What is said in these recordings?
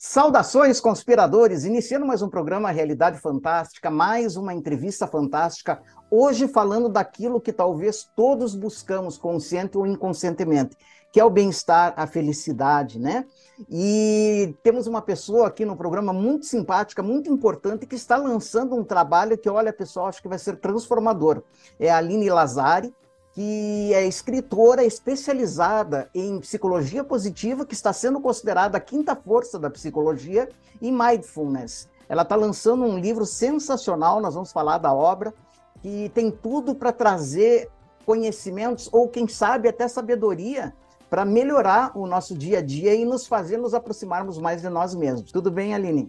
Saudações, conspiradores! Iniciando mais um programa Realidade Fantástica, mais uma entrevista fantástica. Hoje falando daquilo que talvez todos buscamos, consciente ou inconscientemente, que é o bem-estar, a felicidade, né? E temos uma pessoa aqui no programa muito simpática, muito importante, que está lançando um trabalho que, olha, pessoal, acho que vai ser transformador. É a Aline Lazari, que é escritora especializada em psicologia positiva, que está sendo considerada a quinta força da psicologia, e mindfulness. Ela está lançando um livro sensacional, nós vamos falar da obra, que tem tudo para trazer conhecimentos, ou quem sabe até sabedoria, para melhorar o nosso dia a dia e nos fazer nos aproximarmos mais de nós mesmos. Tudo bem, Aline?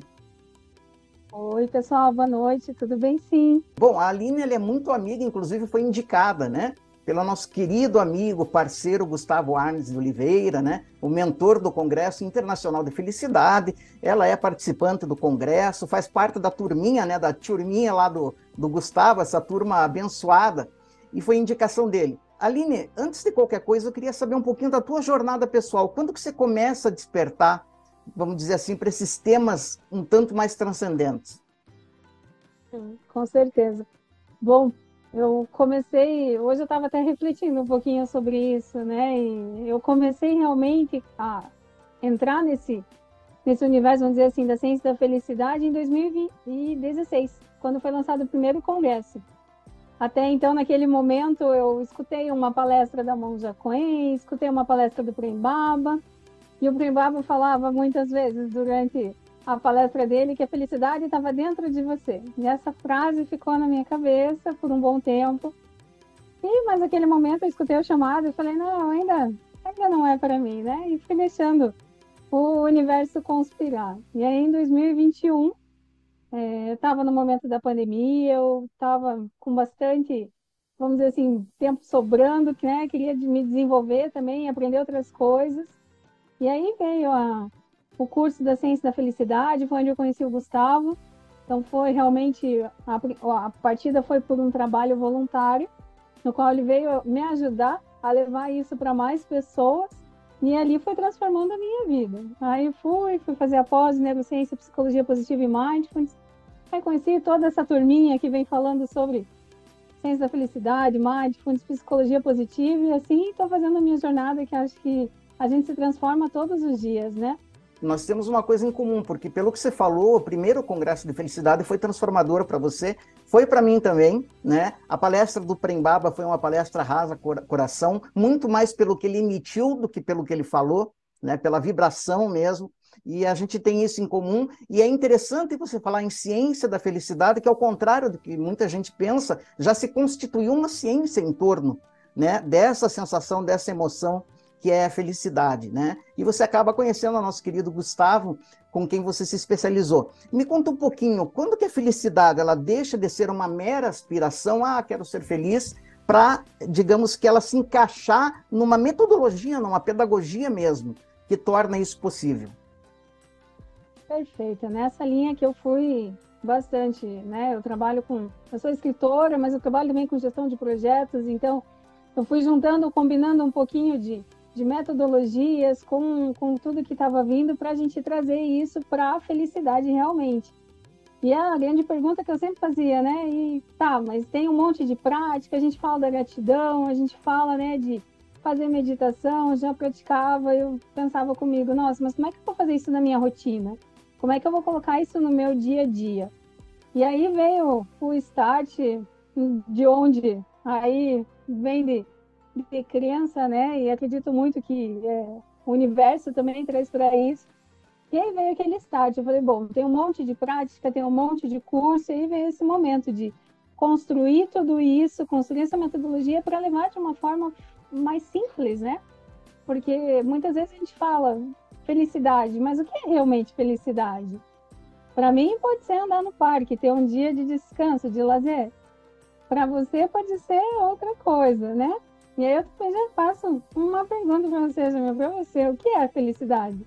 Oi, pessoal, boa noite. Tudo bem, sim. Bom, a Aline ela é muito amiga, inclusive foi indicada, né? Pelo nosso querido amigo, parceiro Gustavo Arnes de Oliveira, né? o mentor do Congresso Internacional de Felicidade. Ela é participante do Congresso, faz parte da turminha, né? da turminha lá do, do Gustavo, essa turma abençoada, e foi indicação dele. Aline, antes de qualquer coisa, eu queria saber um pouquinho da tua jornada pessoal. Quando que você começa a despertar, vamos dizer assim, para esses temas um tanto mais transcendentes? Com certeza. Bom, eu comecei, hoje eu estava até refletindo um pouquinho sobre isso, né? E eu comecei realmente a entrar nesse, nesse universo, vamos dizer assim, da ciência da felicidade em 2016, quando foi lançado o primeiro congresso. Até então, naquele momento, eu escutei uma palestra da Monja Coen, escutei uma palestra do Prembaba, e o Prembaba falava muitas vezes durante a palestra dele que a felicidade estava dentro de você. E essa frase ficou na minha cabeça por um bom tempo. E mas naquele momento eu escutei o chamado e falei não, ainda ainda não é para mim, né? E fui deixando o universo conspirar. E aí em 2021 é, eu estava no momento da pandemia, eu estava com bastante, vamos dizer assim, tempo sobrando, né? Queria me desenvolver também, aprender outras coisas. E aí veio a, o curso da Ciência da Felicidade, foi onde eu conheci o Gustavo. Então foi realmente a, a partida foi por um trabalho voluntário, no qual ele veio me ajudar a levar isso para mais pessoas e ali foi transformando a minha vida. Aí fui, fui fazer a pós neurociência, psicologia positiva e mindfulness. Aí conheci toda essa turminha que vem falando sobre ciência da felicidade, mindfulness, psicologia positiva e assim estou fazendo a minha jornada que acho que a gente se transforma todos os dias, né? Nós temos uma coisa em comum, porque pelo que você falou, o primeiro congresso de felicidade foi transformador para você, foi para mim também, né? A palestra do Prembaba foi uma palestra rasa coração, muito mais pelo que ele emitiu do que pelo que ele falou, né? Pela vibração mesmo. E a gente tem isso em comum, e é interessante você falar em ciência da felicidade, que ao contrário do que muita gente pensa, já se constituiu uma ciência em torno né, dessa sensação, dessa emoção que é a felicidade, né? E você acaba conhecendo o nosso querido Gustavo, com quem você se especializou. Me conta um pouquinho, quando que a felicidade ela deixa de ser uma mera aspiração, ah, quero ser feliz, para, digamos que ela se encaixar numa metodologia, numa pedagogia mesmo, que torna isso possível? Perfeito, nessa linha que eu fui bastante, né? Eu trabalho com, eu sou escritora, mas eu trabalho também com gestão de projetos, então eu fui juntando, combinando um pouquinho de de metodologias, com, com tudo que estava vindo, para a gente trazer isso para a felicidade realmente. E a grande pergunta que eu sempre fazia, né? E tá, mas tem um monte de prática, a gente fala da gratidão, a gente fala, né, de fazer meditação, já praticava, eu pensava comigo, nossa, mas como é que eu vou fazer isso na minha rotina? Como é que eu vou colocar isso no meu dia a dia? E aí veio o start de onde aí vem de de crença, né? E acredito muito que é, o universo também traz para isso. E aí veio aquele estágio. Eu falei, bom, tem um monte de prática, tem um monte de curso, e aí veio esse momento de construir tudo isso, construir essa metodologia para levar de uma forma mais simples, né? Porque muitas vezes a gente fala felicidade, mas o que é realmente felicidade? Para mim, pode ser andar no parque, ter um dia de descanso, de lazer. Para você, pode ser outra coisa, né? E aí eu já faço uma pergunta para você, Jamil, para você. O que é felicidade?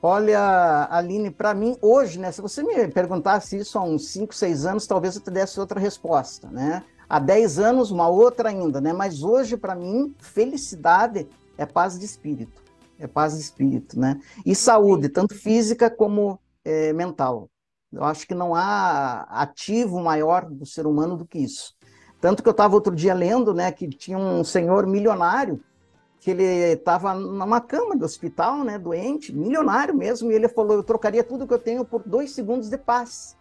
Olha, Aline, para mim, hoje, né, se você me perguntasse isso há uns 5, 6 anos, talvez eu te desse outra resposta, né? Há 10 anos, uma outra ainda, né? Mas hoje, para mim, felicidade é paz de espírito. É paz de espírito, né? E saúde, tanto física como é, mental. Eu acho que não há ativo maior do ser humano do que isso. Tanto que eu estava outro dia lendo, né, que tinha um senhor milionário que ele estava numa cama de hospital, né, doente, milionário mesmo, e ele falou: eu trocaria tudo que eu tenho por dois segundos de paz,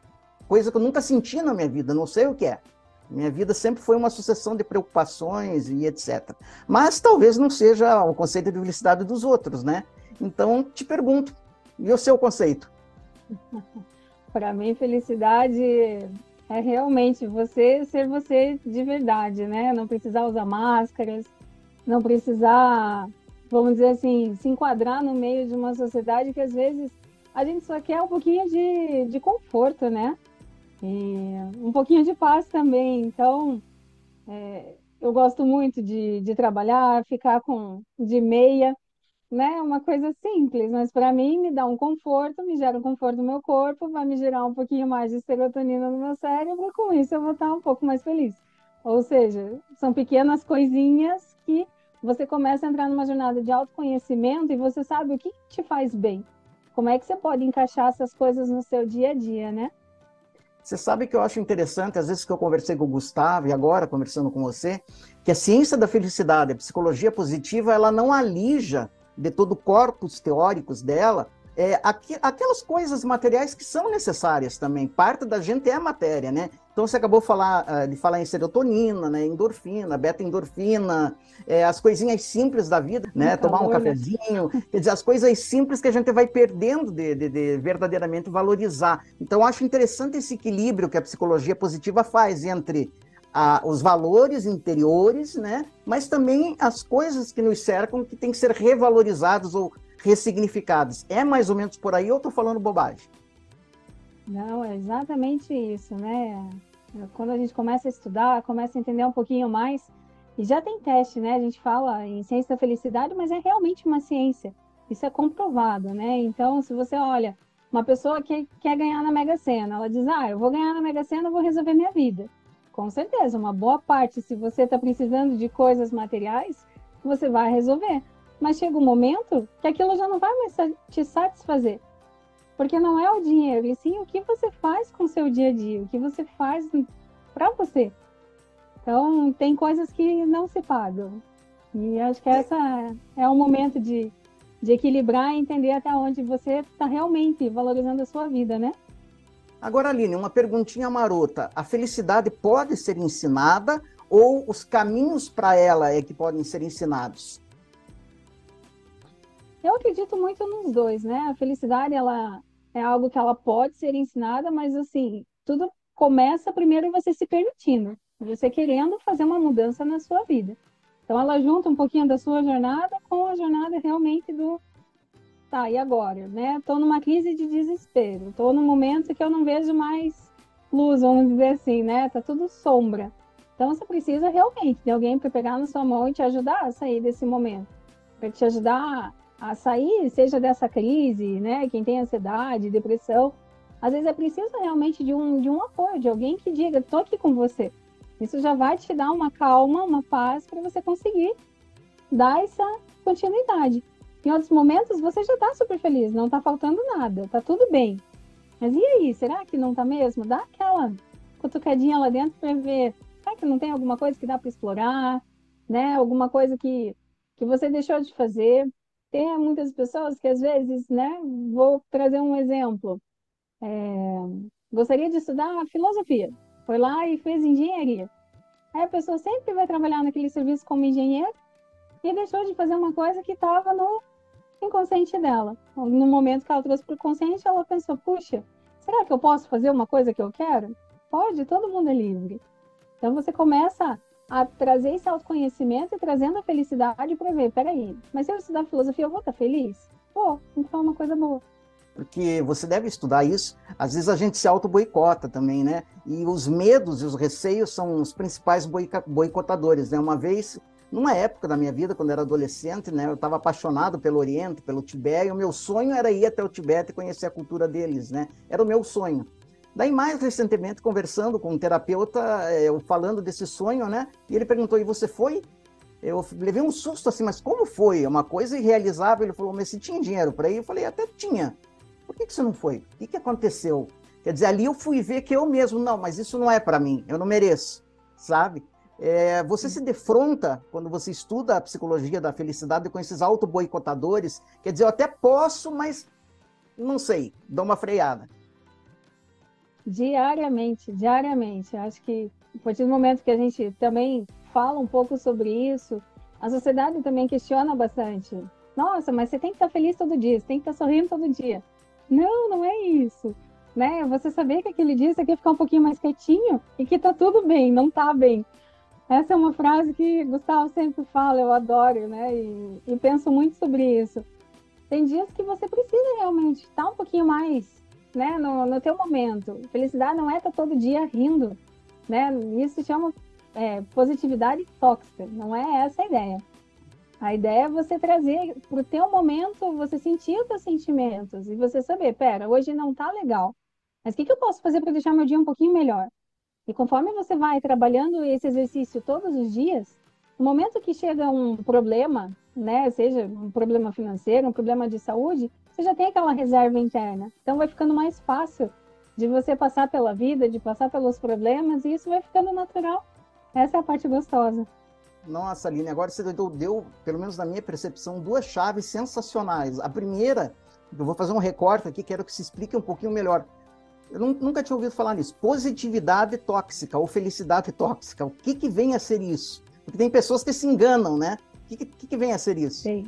coisa que eu nunca senti na minha vida, não sei o que é. Minha vida sempre foi uma sucessão de preocupações e etc. Mas talvez não seja o conceito de felicidade dos outros, né? Então te pergunto, e o seu conceito? Para mim, felicidade é realmente você ser você de verdade, né? Não precisar usar máscaras, não precisar, vamos dizer assim, se enquadrar no meio de uma sociedade que às vezes a gente só quer um pouquinho de, de conforto, né? E um pouquinho de paz também. Então, é, eu gosto muito de, de trabalhar, ficar com de meia, né? Uma coisa simples, mas para mim me dá um conforto, me gera um conforto no meu corpo, vai me gerar um pouquinho mais de serotonina no meu cérebro, com isso eu vou estar um pouco mais feliz. Ou seja, são pequenas coisinhas que você começa a entrar numa jornada de autoconhecimento e você sabe o que te faz bem. Como é que você pode encaixar essas coisas no seu dia a dia, né? Você sabe que eu acho interessante, às vezes que eu conversei com o Gustavo e agora conversando com você, que a ciência da felicidade, a psicologia positiva, ela não alija de todo o corpus teóricos dela é, aqu aquelas coisas materiais que são necessárias também. Parte da gente é matéria, né? Então você acabou falar, uh, de falar em serotonina, né? endorfina, beta-endorfina, é, as coisinhas simples da vida, né? Tomar um cafezinho, quer dizer, as coisas simples que a gente vai perdendo de, de, de verdadeiramente valorizar. Então acho interessante esse equilíbrio que a psicologia positiva faz entre a, os valores interiores, né? Mas também as coisas que nos cercam que têm que ser revalorizados ou ressignificadas. É mais ou menos por aí ou estou falando bobagem? Não, é exatamente isso, né? Quando a gente começa a estudar, começa a entender um pouquinho mais, e já tem teste, né? A gente fala em ciência da felicidade, mas é realmente uma ciência. Isso é comprovado, né? Então, se você olha, uma pessoa que quer ganhar na Mega Sena, ela diz: Ah, eu vou ganhar na Mega Sena, eu vou resolver minha vida. Com certeza, uma boa parte, se você está precisando de coisas materiais, você vai resolver. Mas chega um momento que aquilo já não vai mais te satisfazer. Porque não é o dinheiro, e sim o que você faz com o seu dia a dia, o que você faz para você. Então, tem coisas que não se pagam. E acho que essa é o momento de, de equilibrar e entender até onde você está realmente valorizando a sua vida, né? Agora, Aline, uma perguntinha marota. A felicidade pode ser ensinada ou os caminhos para ela é que podem ser ensinados? Eu acredito muito nos dois, né? A felicidade, ela é algo que ela pode ser ensinada, mas assim, tudo começa primeiro você se permitindo, você querendo fazer uma mudança na sua vida. Então ela junta um pouquinho da sua jornada com a jornada realmente do tá, e agora, né? Tô numa crise de desespero, tô num momento que eu não vejo mais luz, vamos dizer assim, né? Tá tudo sombra. Então você precisa realmente de alguém para pegar na sua mão e te ajudar a sair desse momento, para te ajudar a sair, seja dessa crise, né? Quem tem ansiedade, depressão, às vezes é preciso realmente de um, de um apoio, de alguém que diga, tô aqui com você. Isso já vai te dar uma calma, uma paz para você conseguir dar essa continuidade. Em outros momentos você já está super feliz, não está faltando nada, está tudo bem. Mas e aí, será que não está mesmo? Dá aquela cutucadinha lá dentro para ver, será que não tem alguma coisa que dá para explorar, né? Alguma coisa que, que você deixou de fazer tem muitas pessoas que às vezes, né, vou trazer um exemplo, é, gostaria de estudar filosofia, foi lá e fez engenharia. Aí a pessoa sempre vai trabalhar naquele serviço como engenheiro e deixou de fazer uma coisa que estava no inconsciente dela. No momento que ela trouxe para o consciente, ela pensou: puxa, será que eu posso fazer uma coisa que eu quero? Pode, todo mundo é livre. Então você começa a trazer esse autoconhecimento e trazendo a felicidade para ver, peraí, mas se eu estudar filosofia, eu vou estar tá feliz? Pô, então é uma coisa boa. Porque você deve estudar isso, às vezes a gente se auto-boicota também, né? E os medos e os receios são os principais boicotadores, né? Uma vez, numa época da minha vida, quando eu era adolescente, né? Eu estava apaixonado pelo Oriente, pelo Tibete, e o meu sonho era ir até o Tibete e conhecer a cultura deles, né? Era o meu sonho. Daí, mais recentemente, conversando com um terapeuta, é, falando desse sonho, né? E ele perguntou: e você foi? Eu levei um susto assim, mas como foi? É uma coisa irrealizável. Ele falou, mas você tinha dinheiro para ir? Eu falei, até tinha. Por que, que você não foi? O que, que aconteceu? Quer dizer, ali eu fui ver que eu mesmo, não, mas isso não é para mim, eu não mereço, sabe? É, você se defronta quando você estuda a psicologia da felicidade com esses auto-boicotadores. Quer dizer, eu até posso, mas não sei, dou uma freada. Diariamente, diariamente. Acho que a partir do momento que a gente também fala um pouco sobre isso, a sociedade também questiona bastante. Nossa, mas você tem que estar feliz todo dia, você tem que estar sorrindo todo dia. Não, não é isso. Né? Você saber que aquele dia você quer ficar um pouquinho mais quietinho e que tá tudo bem, não tá bem. Essa é uma frase que Gustavo sempre fala, eu adoro, né? E, e penso muito sobre isso. Tem dias que você precisa realmente estar um pouquinho mais, né? No, no teu momento. Felicidade não é estar todo dia rindo, né? Isso se chama é, positividade tóxica. Não é essa a ideia. A ideia é você trazer para o teu momento, você sentir os teus sentimentos e você saber, pera, hoje não tá legal, mas o que, que eu posso fazer para deixar meu dia um pouquinho melhor? E conforme você vai trabalhando esse exercício todos os dias, no momento que chega um problema, né, seja um problema financeiro, um problema de saúde, você já tem aquela reserva interna. Então vai ficando mais fácil de você passar pela vida, de passar pelos problemas, e isso vai ficando natural. Essa é a parte gostosa. Nossa, Aline, agora você deu, deu, pelo menos na minha percepção, duas chaves sensacionais. A primeira, eu vou fazer um recorte aqui, quero que se explique um pouquinho melhor. Eu nunca tinha ouvido falar nisso. Positividade tóxica ou felicidade tóxica. O que, que vem a ser isso? Porque tem pessoas que se enganam, né? O que, que, que vem a ser isso? Tem.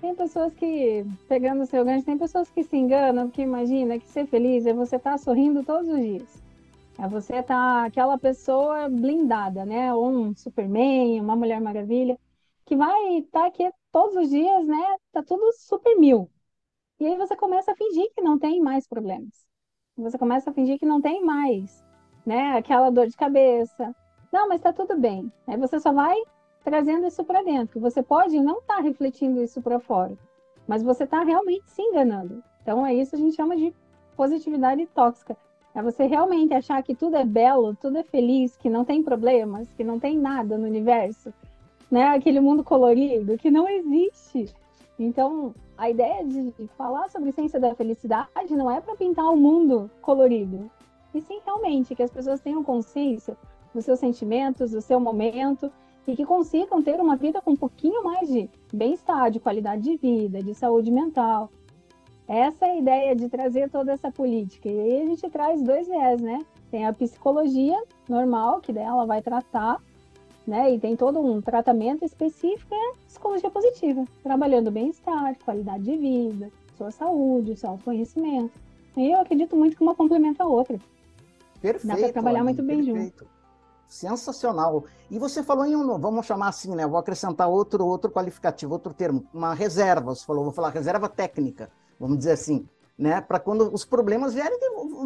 Tem pessoas que, pegando o seu gancho, tem pessoas que se enganam, porque imagina que ser feliz é você estar tá sorrindo todos os dias. É você tá aquela pessoa blindada, né? Ou um Superman, uma Mulher Maravilha, que vai estar tá aqui todos os dias, né? Tá tudo super mil. E aí você começa a fingir que não tem mais problemas. Você começa a fingir que não tem mais, né? Aquela dor de cabeça. Não, mas tá tudo bem. Aí você só vai trazendo isso para dentro. Você pode não estar tá refletindo isso para fora, mas você está realmente se enganando. Então é isso que a gente chama de positividade tóxica. É você realmente achar que tudo é belo, tudo é feliz, que não tem problemas, que não tem nada no universo, né? Aquele mundo colorido que não existe. Então, a ideia de falar sobre ciência da felicidade não é para pintar o um mundo colorido, e sim realmente que as pessoas tenham consciência dos seus sentimentos, do seu momento e que consigam ter uma vida com um pouquinho mais de bem-estar, de qualidade de vida, de saúde mental, essa é a ideia de trazer toda essa política. E aí a gente traz dois viés, né? Tem a psicologia normal, que dela vai tratar, né? E tem todo um tratamento específico, é psicologia positiva, trabalhando bem-estar, qualidade de vida, sua saúde, seu autoconhecimento. E eu acredito muito que uma complementa a outra. Perfeito. Dá para trabalhar muito bem perfeito. junto. Sensacional. E você falou em um, vamos chamar assim, né? Vou acrescentar outro, outro qualificativo, outro termo, uma reserva. Você falou, vou falar reserva técnica vamos dizer assim, né? Para quando os problemas vierem,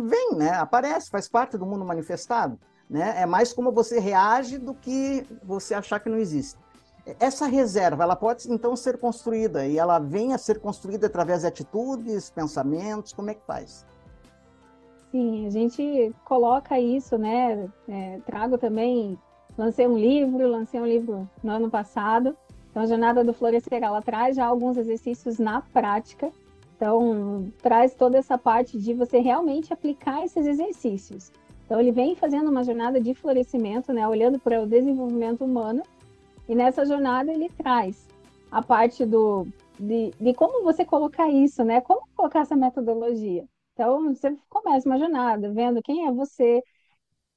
vem, né? Aparece, faz parte do mundo manifestado, né? É mais como você reage do que você achar que não existe. Essa reserva, ela pode então ser construída e ela vem a ser construída através de atitudes, pensamentos, como é que faz? Sim, a gente coloca isso, né? É, trago também, lancei um livro, lancei um livro no ano passado. Então, a Jornada do Florescer, ela traz já alguns exercícios na prática então, traz toda essa parte de você realmente aplicar esses exercícios. Então, ele vem fazendo uma jornada de florescimento, né, olhando para o desenvolvimento humano, e nessa jornada ele traz a parte do de, de como você colocar isso, né, como colocar essa metodologia. Então, você começa uma jornada vendo quem é você,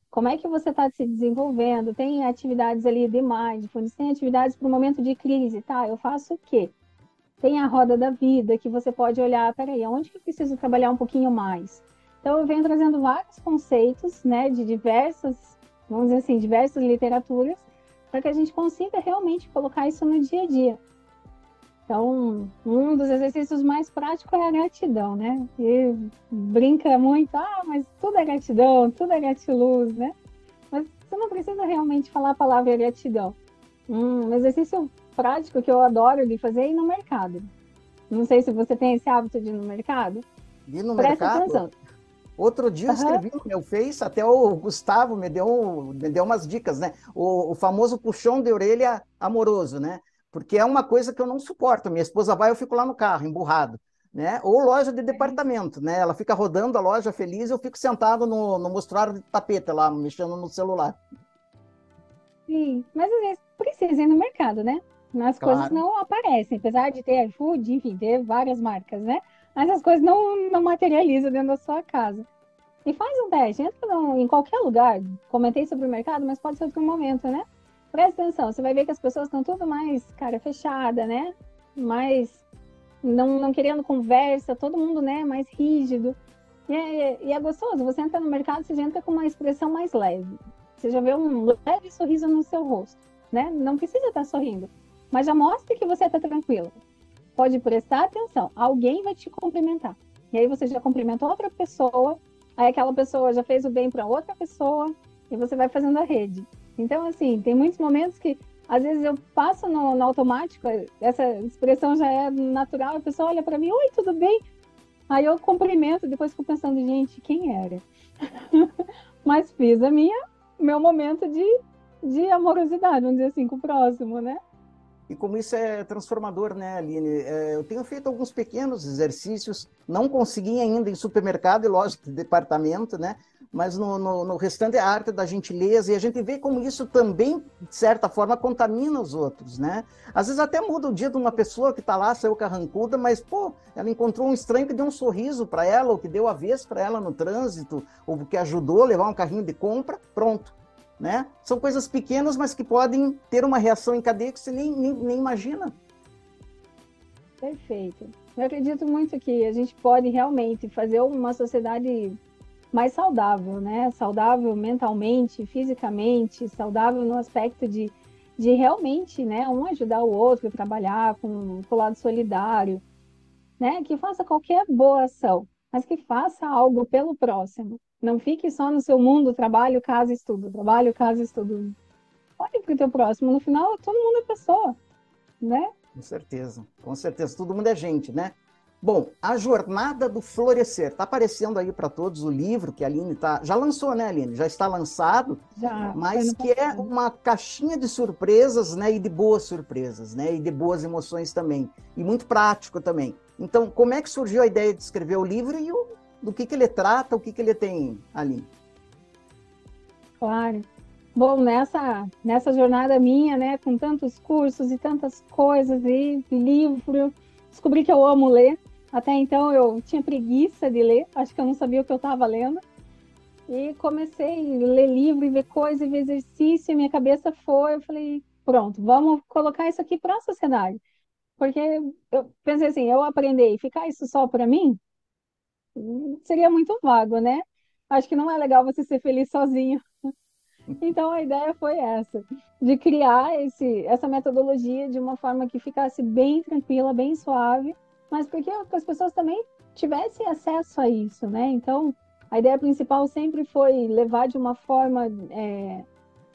como é que você está se desenvolvendo, tem atividades ali de mindfulness, tem atividades para o momento de crise, tá? Eu faço o quê? Tem a roda da vida, que você pode olhar, peraí, onde que eu preciso trabalhar um pouquinho mais? Então, eu venho trazendo vários conceitos, né, de diversas, vamos dizer assim, diversas literaturas, para que a gente consiga realmente colocar isso no dia a dia. Então, um dos exercícios mais práticos é a gratidão, né? E brinca muito, ah, mas tudo é gratidão, tudo é gratiluz, né? Mas você não precisa realmente falar a palavra gratidão. Um exercício prático que eu adoro de fazer é ir no mercado. Não sei se você tem esse hábito de ir no mercado. Ir no Presta mercado? Atenção. Outro dia eu escrevi no meu Face, até o Gustavo me deu, me deu umas dicas, né? O, o famoso puxão de orelha amoroso, né? Porque é uma coisa que eu não suporto. Minha esposa vai, eu fico lá no carro, emburrado. Né? Ou loja de departamento, né? Ela fica rodando a loja feliz e eu fico sentado no, no mostruário de tapete lá, mexendo no celular. Sim, mas às vezes precisa ir no mercado, né? As claro. coisas não aparecem, apesar de ter iFood, enfim, ter várias marcas, né? Mas as coisas não, não materializam dentro da sua casa. E faz um teste, entra no, em qualquer lugar. Comentei sobre o mercado, mas pode ser outro momento, né? Presta atenção, você vai ver que as pessoas estão tudo mais cara fechada, né? Mais não, não querendo conversa, todo mundo, né, mais rígido. E é, e é gostoso, você entra no mercado, você entra com uma expressão mais leve. Você já vê um leve sorriso no seu rosto, né? Não precisa estar sorrindo, mas já mostra que você está tranquilo. Pode prestar atenção, alguém vai te cumprimentar. E aí você já cumprimentou outra pessoa, aí aquela pessoa já fez o bem para outra pessoa, e você vai fazendo a rede. Então, assim, tem muitos momentos que às vezes eu passo no, no, automático, essa expressão já é natural, a pessoa olha para mim, oi, tudo bem? Aí eu cumprimento, depois fico pensando, gente, quem era? Mas fiz a minha, meu momento de, de amorosidade, vamos dizer assim, com o próximo, né? E como isso é transformador, né, Aline? É, eu tenho feito alguns pequenos exercícios, não consegui ainda em supermercado e loja de departamento, né? Mas no, no, no, restante é a arte da gentileza, e a gente vê como isso também, de certa forma, contamina os outros, né? Às vezes até muda o dia de uma pessoa que está lá, saiu carrancuda, mas, pô, ela encontrou um estranho que deu um sorriso para ela, ou que deu a vez para ela no trânsito, ou que ajudou a levar um carrinho de compra, pronto né? São coisas pequenas, mas que podem ter uma reação em cadeia que você nem, nem, nem imagina. Perfeito. Eu acredito muito que a gente pode realmente fazer uma sociedade mais saudável, né? Saudável mentalmente, fisicamente, saudável no aspecto de, de realmente, né, um ajudar o outro, trabalhar com, com o lado solidário, né? Que faça qualquer boa ação, mas que faça algo pelo próximo. Não fique só no seu mundo, trabalho, casa, estudo, trabalho, casa, estudo. Olhe para o teu próximo. No final, todo mundo é pessoa, né? Com certeza, com certeza. Todo mundo é gente, né? Bom, a jornada do florescer está aparecendo aí para todos o livro que a Aline tá já lançou, né, Aline? Já está lançado, já, mas que é uma caixinha de surpresas, né, e de boas surpresas, né, e de boas emoções também, e muito prático também. Então, como é que surgiu a ideia de escrever o livro e o, do que, que ele trata, o que, que ele tem ali. Claro. Bom, nessa, nessa jornada minha, né, com tantos cursos e tantas coisas e livro, descobri que eu amo ler. Até então eu tinha preguiça de ler, acho que eu não sabia o que eu estava lendo. E comecei a ler livro e ver coisa e ver exercício, e minha cabeça foi, eu falei, pronto, vamos colocar isso aqui para a sociedade. Porque eu pensei assim, eu aprender e ficar isso só para mim, seria muito vago, né? Acho que não é legal você ser feliz sozinho. Então a ideia foi essa, de criar esse, essa metodologia de uma forma que ficasse bem tranquila, bem suave, mas porque as pessoas também tivessem acesso a isso, né? Então a ideia principal sempre foi levar de uma forma é,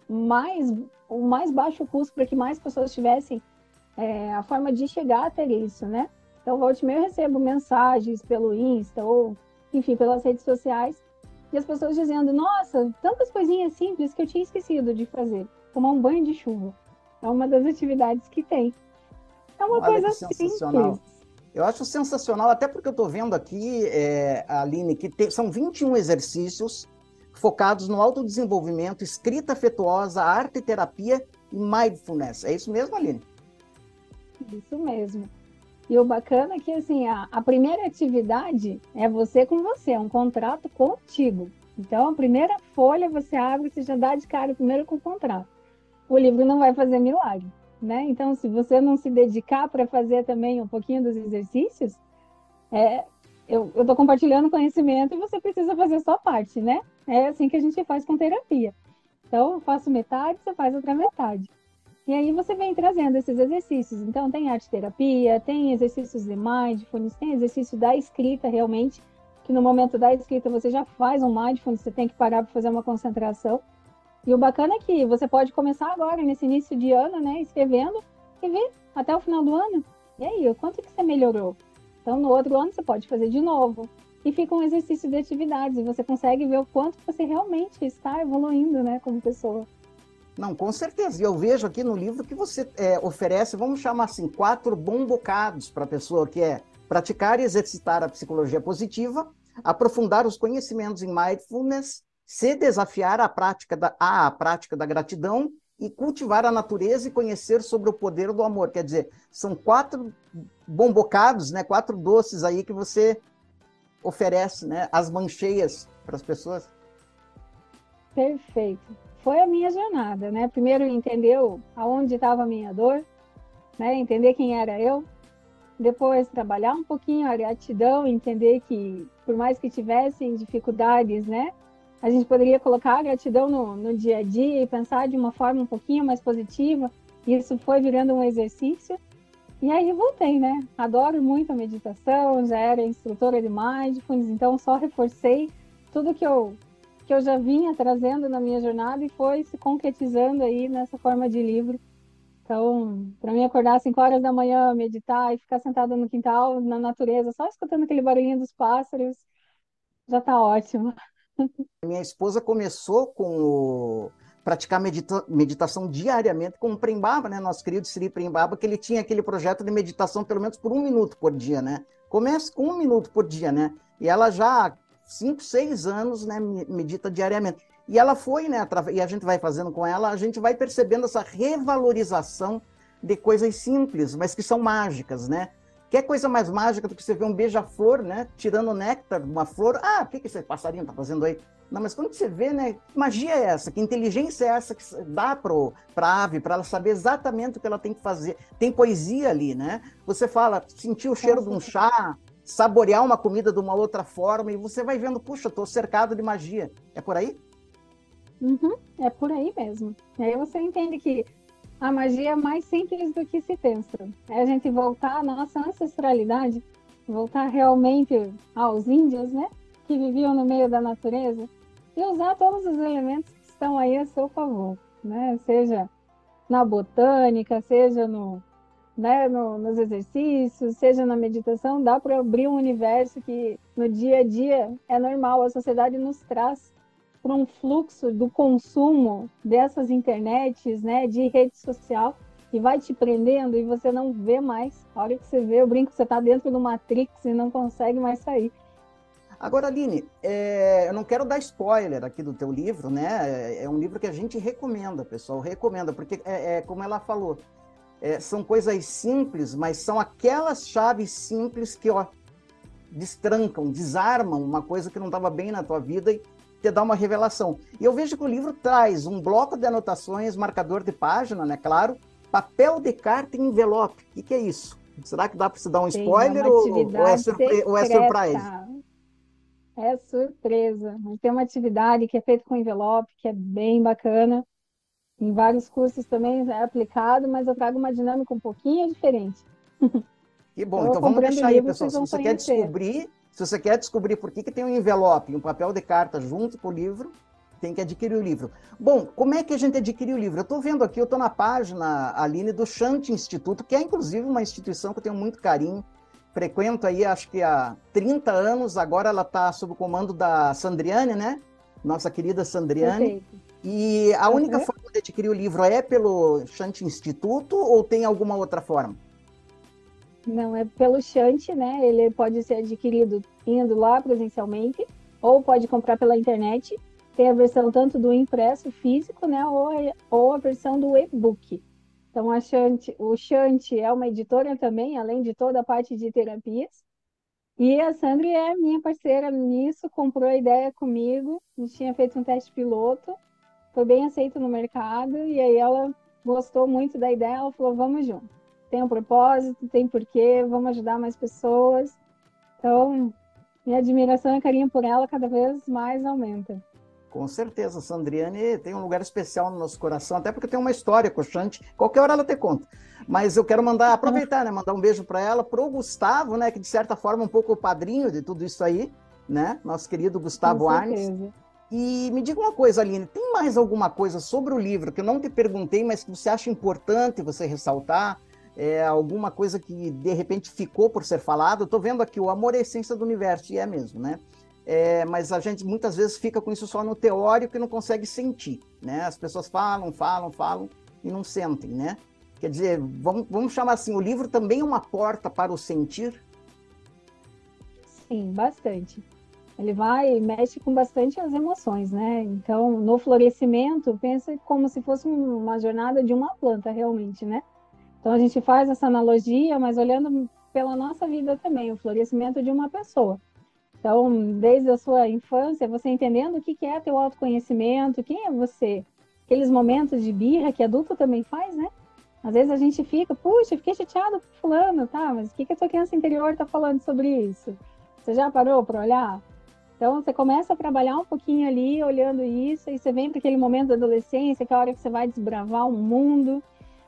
mais o mais baixo custo para que mais pessoas tivessem é, a forma de chegar até isso, né? Então, volte e meia eu recebo mensagens pelo Insta ou, enfim, pelas redes sociais, e as pessoas dizendo: Nossa, tantas coisinhas simples que eu tinha esquecido de fazer. Tomar um banho de chuva. É uma das atividades que tem. É uma Olha coisa simples. Eu acho sensacional, até porque eu estou vendo aqui, é, Aline, que são 21 exercícios focados no autodesenvolvimento, escrita afetuosa, arte terapia e mindfulness. É isso mesmo, Aline? Isso mesmo. E o bacana é que, assim, a, a primeira atividade é você com você, é um contrato contigo. Então, a primeira folha você abre, você já dá de cara primeiro com o contrato. O livro não vai fazer milagre, né? Então, se você não se dedicar para fazer também um pouquinho dos exercícios, é, eu estou compartilhando conhecimento e você precisa fazer a sua parte, né? É assim que a gente faz com terapia. Então, eu faço metade, você faz outra metade. E aí você vem trazendo esses exercícios. Então, tem arte terapia, tem exercícios de mindfulness, tem exercício da escrita realmente, que no momento da escrita você já faz um mindfulness, você tem que parar para fazer uma concentração. E o bacana é que você pode começar agora, nesse início de ano, né, escrevendo e ver até o final do ano. E aí, o quanto que você melhorou? Então, no outro ano você pode fazer de novo. e fica um exercício de atividades, e você consegue ver o quanto você realmente está evoluindo, né, como pessoa. Não, com certeza. E eu vejo aqui no livro que você é, oferece, vamos chamar assim, quatro bom bocados para a pessoa, que é praticar e exercitar a psicologia positiva, aprofundar os conhecimentos em mindfulness, se desafiar a prática da, a prática da gratidão e cultivar a natureza e conhecer sobre o poder do amor. Quer dizer, são quatro bom bocados, né? Quatro doces aí que você oferece, né? As mancheias para as pessoas. Perfeito foi a minha jornada, né? Primeiro entender aonde estava a minha dor, né? Entender quem era eu. Depois trabalhar um pouquinho a gratidão, entender que por mais que tivessem dificuldades, né? A gente poderia colocar a gratidão no, no dia a dia e pensar de uma forma um pouquinho mais positiva. Isso foi virando um exercício. E aí voltei, né? Adoro muito a meditação, já era instrutora de mindfulness, então só reforcei tudo que eu que eu já vinha trazendo na minha jornada e foi se concretizando aí nessa forma de livro. Então, para mim acordar às 5 horas da manhã, meditar e ficar sentada no quintal, na natureza, só escutando aquele barulhinho dos pássaros, já está ótimo. Minha esposa começou com o praticar medita meditação diariamente com o Prembaba, né? Nosso querido Sri Prembaba, que ele tinha aquele projeto de meditação pelo menos por um minuto por dia, né? Começa com um minuto por dia, né? E ela já cinco, seis anos, né, medita diariamente. E ela foi, né, e a gente vai fazendo com ela, a gente vai percebendo essa revalorização de coisas simples, mas que são mágicas, né? Que é coisa mais mágica do que você ver um beija-flor, né, tirando néctar de uma flor. Ah, o que, que esse passarinho está fazendo aí? Não, mas quando você vê, né, que magia é essa? Que inteligência é essa que dá para a ave, para ela saber exatamente o que ela tem que fazer? Tem poesia ali, né? Você fala, sentir o cheiro de um chá, saborear uma comida de uma outra forma e você vai vendo, puxa, estou cercado de magia. É por aí? Uhum, é por aí mesmo. E aí você entende que a magia é mais simples do que se pensa. É a gente voltar à nossa ancestralidade, voltar realmente aos índios, né? Que viviam no meio da natureza e usar todos os elementos que estão aí a seu favor, né? Seja na botânica, seja no, né, no, nos exercícios, seja na meditação, dá para abrir um universo que no dia a dia é normal. A sociedade nos traz para um fluxo do consumo dessas internets, né, de rede social, e vai te prendendo e você não vê mais. A hora que você vê, eu brinco, você está dentro do Matrix e não consegue mais sair. Agora, Aline, é, eu não quero dar spoiler aqui do teu livro, né? É, é um livro que a gente recomenda, pessoal, recomenda, porque é, é como ela falou, é, são coisas simples, mas são aquelas chaves simples que ó, destrancam, desarmam uma coisa que não estava bem na tua vida e te dá uma revelação. E eu vejo que o livro traz um bloco de anotações, marcador de página, né? Claro, papel de carta e envelope. O que, que é isso? Será que dá para se dar um spoiler ou, ou, é surpre ou é surprise? É surpresa. Tem uma atividade que é feita com envelope, que é bem bacana. Em vários cursos também é aplicado, mas eu trago uma dinâmica um pouquinho diferente. Que bom, então vamos deixar aí, pessoal. Se você conhecer. quer descobrir, se você quer descobrir por que, que tem um envelope, um papel de carta junto com o livro, tem que adquirir o livro. Bom, como é que a gente adquire o livro? Eu estou vendo aqui, eu estou na página, Aline, do Chante Instituto, que é inclusive uma instituição que eu tenho muito carinho. Frequento aí, acho que há 30 anos, agora ela está sob o comando da Sandriane, né? Nossa querida Sandriane. Perfeito. E a uhum. única forma de adquirir o livro é pelo Chante Instituto ou tem alguma outra forma? Não, é pelo Chante, né? Ele pode ser adquirido indo lá presencialmente ou pode comprar pela internet. Tem a versão tanto do impresso físico, né? Ou, ou a versão do e-book. Então, a Chante, o Chante é uma editora também, além de toda a parte de terapias. E a Sandra é minha parceira nisso, comprou a ideia comigo. A gente tinha feito um teste piloto foi bem aceito no mercado e aí ela gostou muito da ideia, ela falou, vamos junto. Tem um propósito, tem porquê, vamos ajudar mais pessoas. Então, minha admiração e carinho por ela cada vez mais aumenta. Com certeza, Sandriane tem um lugar especial no nosso coração, até porque tem uma história coxante, qualquer hora ela te conta. Mas eu quero mandar, aproveitar, né, mandar um beijo para ela, para o Gustavo, né, que de certa forma é um pouco o padrinho de tudo isso aí, né, nosso querido Gustavo Arnes, e me diga uma coisa, Aline, tem mais alguma coisa sobre o livro que eu não te perguntei, mas que você acha importante você ressaltar? é alguma coisa que de repente ficou por ser falado. Estou vendo aqui o amor é a essência do universo, e é mesmo, né? É, mas a gente muitas vezes fica com isso só no teórico e não consegue sentir, né? As pessoas falam, falam, falam e não sentem, né? Quer dizer, vamos, vamos chamar assim, o livro também é uma porta para o sentir? Sim, bastante. Ele vai mexe com bastante as emoções, né? Então, no florescimento, pensa como se fosse uma jornada de uma planta, realmente, né? Então, a gente faz essa analogia, mas olhando pela nossa vida também, o florescimento de uma pessoa. Então, desde a sua infância, você entendendo o que é teu autoconhecimento, quem é você, aqueles momentos de birra que adulto também faz, né? Às vezes a gente fica, puxa, fiquei chateado com fulano, tá? Mas o que, que a tua criança interior tá falando sobre isso? Você já parou para olhar? Então, você começa a trabalhar um pouquinho ali, olhando isso, e você vem para aquele momento da adolescência, que é hora que você vai desbravar o mundo,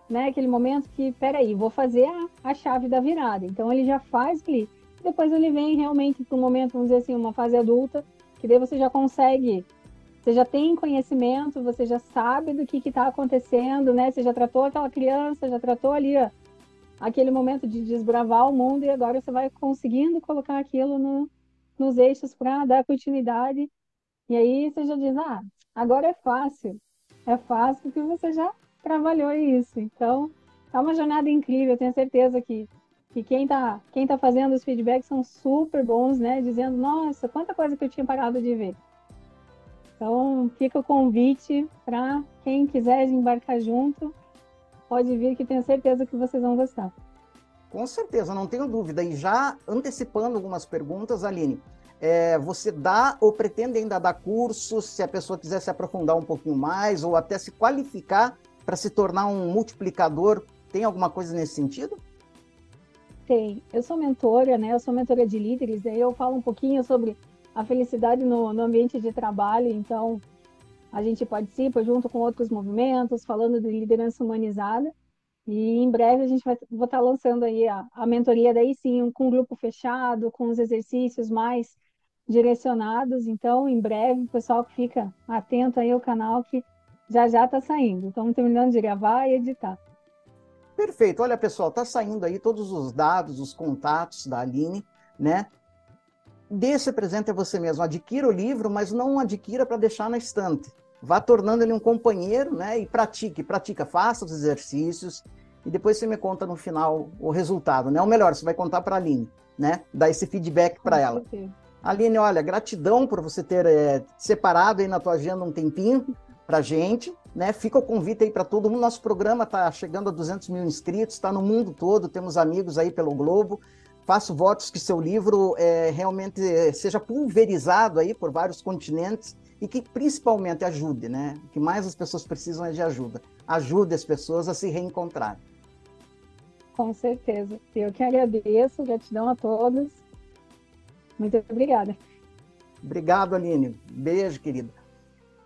né? Aquele momento que, peraí, vou fazer a, a chave da virada. Então, ele já faz ali depois ele vem realmente para um momento, vamos dizer assim, uma fase adulta, que daí você já consegue, você já tem conhecimento, você já sabe do que está acontecendo, né? Você já tratou aquela criança, já tratou ali ó, aquele momento de desbravar o mundo e agora você vai conseguindo colocar aquilo no, nos eixos para dar continuidade. E aí você já diz, ah, agora é fácil. É fácil porque você já trabalhou isso. Então, é uma jornada incrível. Tenho certeza que que quem está quem tá fazendo os feedbacks são super bons, né? Dizendo, nossa, quanta coisa que eu tinha parado de ver. Então, fica o convite para quem quiser embarcar junto, pode vir que tenho certeza que vocês vão gostar. Com certeza, não tenho dúvida. E já antecipando algumas perguntas, Aline, é, você dá ou pretende ainda dar cursos, se a pessoa quiser se aprofundar um pouquinho mais, ou até se qualificar para se tornar um multiplicador, tem alguma coisa nesse sentido? Tem. Eu sou mentora, né? Eu sou mentora de líderes, aí eu falo um pouquinho sobre a felicidade no, no ambiente de trabalho. Então, a gente participa junto com outros movimentos, falando de liderança humanizada. E em breve a gente vai vou estar tá lançando aí a, a mentoria daí sim, com grupo fechado, com os exercícios mais direcionados. Então, em breve, o pessoal que fica atento aí ao canal que já já está saindo. Estamos terminando de gravar e editar. Perfeito. Olha, pessoal, tá saindo aí todos os dados, os contatos da Aline, né? Dê esse presente a você mesmo. Adquira o livro, mas não adquira para deixar na estante. Vá tornando ele um companheiro, né? E pratique, pratica, faça os exercícios e depois você me conta no final o resultado, né? Ou melhor, você vai contar para a Aline, né? Dar esse feedback para ela. Aline, olha, gratidão por você ter é, separado aí na tua agenda um tempinho para gente, né? Fica o convite aí para todo mundo. Nosso programa está chegando a 200 mil inscritos, está no mundo todo, temos amigos aí pelo globo. Faço votos que seu livro é, realmente seja pulverizado aí por vários continentes e que principalmente ajude, né? O que mais as pessoas precisam é de ajuda. Ajude as pessoas a se reencontrar. Com certeza. Eu que agradeço, gratidão a todos. Muito obrigada. Obrigado, Aline. Beijo, querida.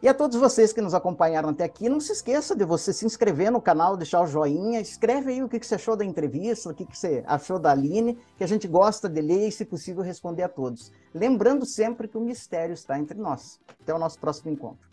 E a todos vocês que nos acompanharam até aqui, não se esqueça de você se inscrever no canal, deixar o joinha, escreve aí o que você achou da entrevista, o que você achou da Aline, que a gente gosta de ler e, se possível, responder a todos. Lembrando sempre que o mistério está entre nós. Até o nosso próximo encontro.